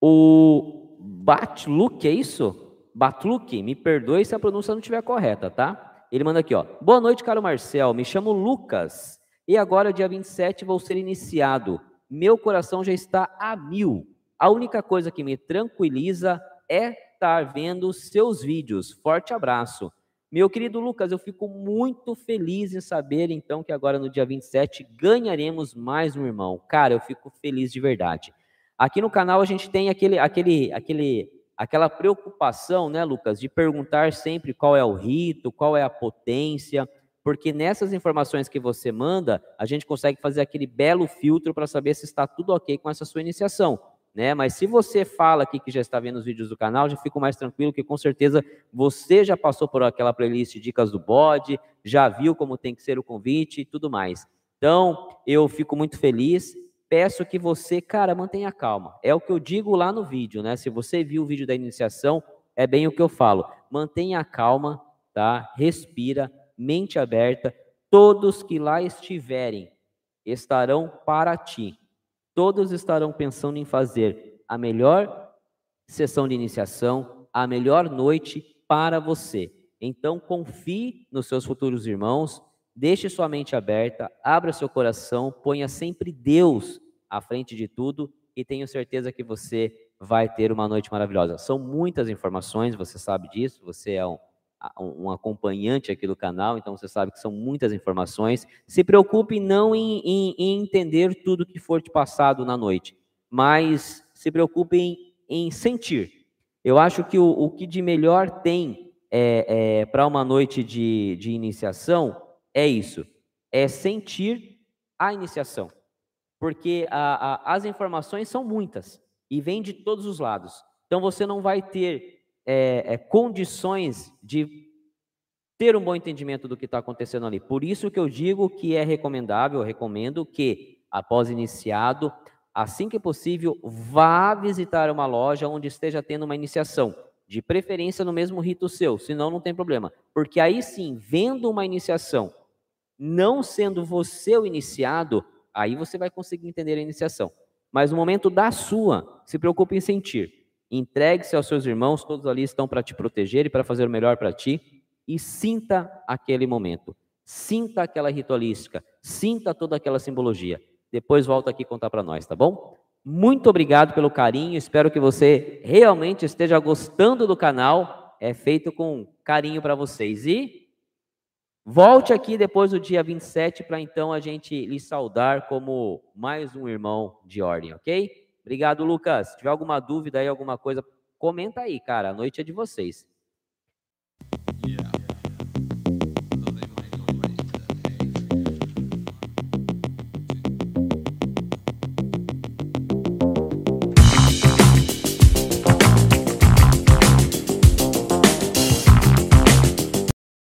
O Batluk, é isso? Batluk, me perdoe se a pronúncia não estiver correta, tá? Ele manda aqui, ó. Boa noite, caro Marcel. Me chamo Lucas e agora, dia 27, vou ser iniciado. Meu coração já está a mil. A única coisa que me tranquiliza é estar vendo seus vídeos. Forte abraço. Meu querido Lucas, eu fico muito feliz em saber, então, que agora no dia 27 ganharemos mais um irmão. Cara, eu fico feliz de verdade. Aqui no canal a gente tem aquele, aquele, aquele, aquela preocupação, né, Lucas, de perguntar sempre qual é o rito, qual é a potência, porque nessas informações que você manda, a gente consegue fazer aquele belo filtro para saber se está tudo ok com essa sua iniciação. Né? Mas se você fala aqui que já está vendo os vídeos do canal, já fico mais tranquilo que com certeza você já passou por aquela playlist Dicas do Bode, já viu como tem que ser o convite e tudo mais. Então, eu fico muito feliz. Peço que você, cara, mantenha calma. É o que eu digo lá no vídeo, né? Se você viu o vídeo da iniciação, é bem o que eu falo. Mantenha calma, tá? Respira, mente aberta. Todos que lá estiverem estarão para ti todos estarão pensando em fazer a melhor sessão de iniciação, a melhor noite para você. Então, confie nos seus futuros irmãos, deixe sua mente aberta, abra seu coração, ponha sempre Deus à frente de tudo e tenho certeza que você vai ter uma noite maravilhosa. São muitas informações, você sabe disso, você é um um acompanhante aqui do canal, então você sabe que são muitas informações. Se preocupe não em, em, em entender tudo que for te passado na noite, mas se preocupe em, em sentir. Eu acho que o, o, que de melhor tem é, é, para uma noite de, de iniciação é isso: é sentir a iniciação. Porque a, a, as informações são muitas e vêm de todos os lados. Então você não vai ter é, é, condições de ter um bom entendimento do que está acontecendo ali. Por isso que eu digo que é recomendável, recomendo que, após iniciado, assim que possível, vá visitar uma loja onde esteja tendo uma iniciação, de preferência no mesmo rito seu, senão não tem problema. Porque aí sim, vendo uma iniciação, não sendo você o iniciado, aí você vai conseguir entender a iniciação. Mas no momento da sua, se preocupe em sentir. Entregue-se aos seus irmãos, todos ali estão para te proteger e para fazer o melhor para ti. E sinta aquele momento. Sinta aquela ritualística. Sinta toda aquela simbologia. Depois volta aqui contar para nós, tá bom? Muito obrigado pelo carinho. Espero que você realmente esteja gostando do canal. É feito com carinho para vocês. E volte aqui depois do dia 27 para então a gente lhe saudar como mais um irmão de ordem, ok? Obrigado, Lucas. Se tiver alguma dúvida aí, alguma coisa, comenta aí, cara. A noite é de vocês. Yeah.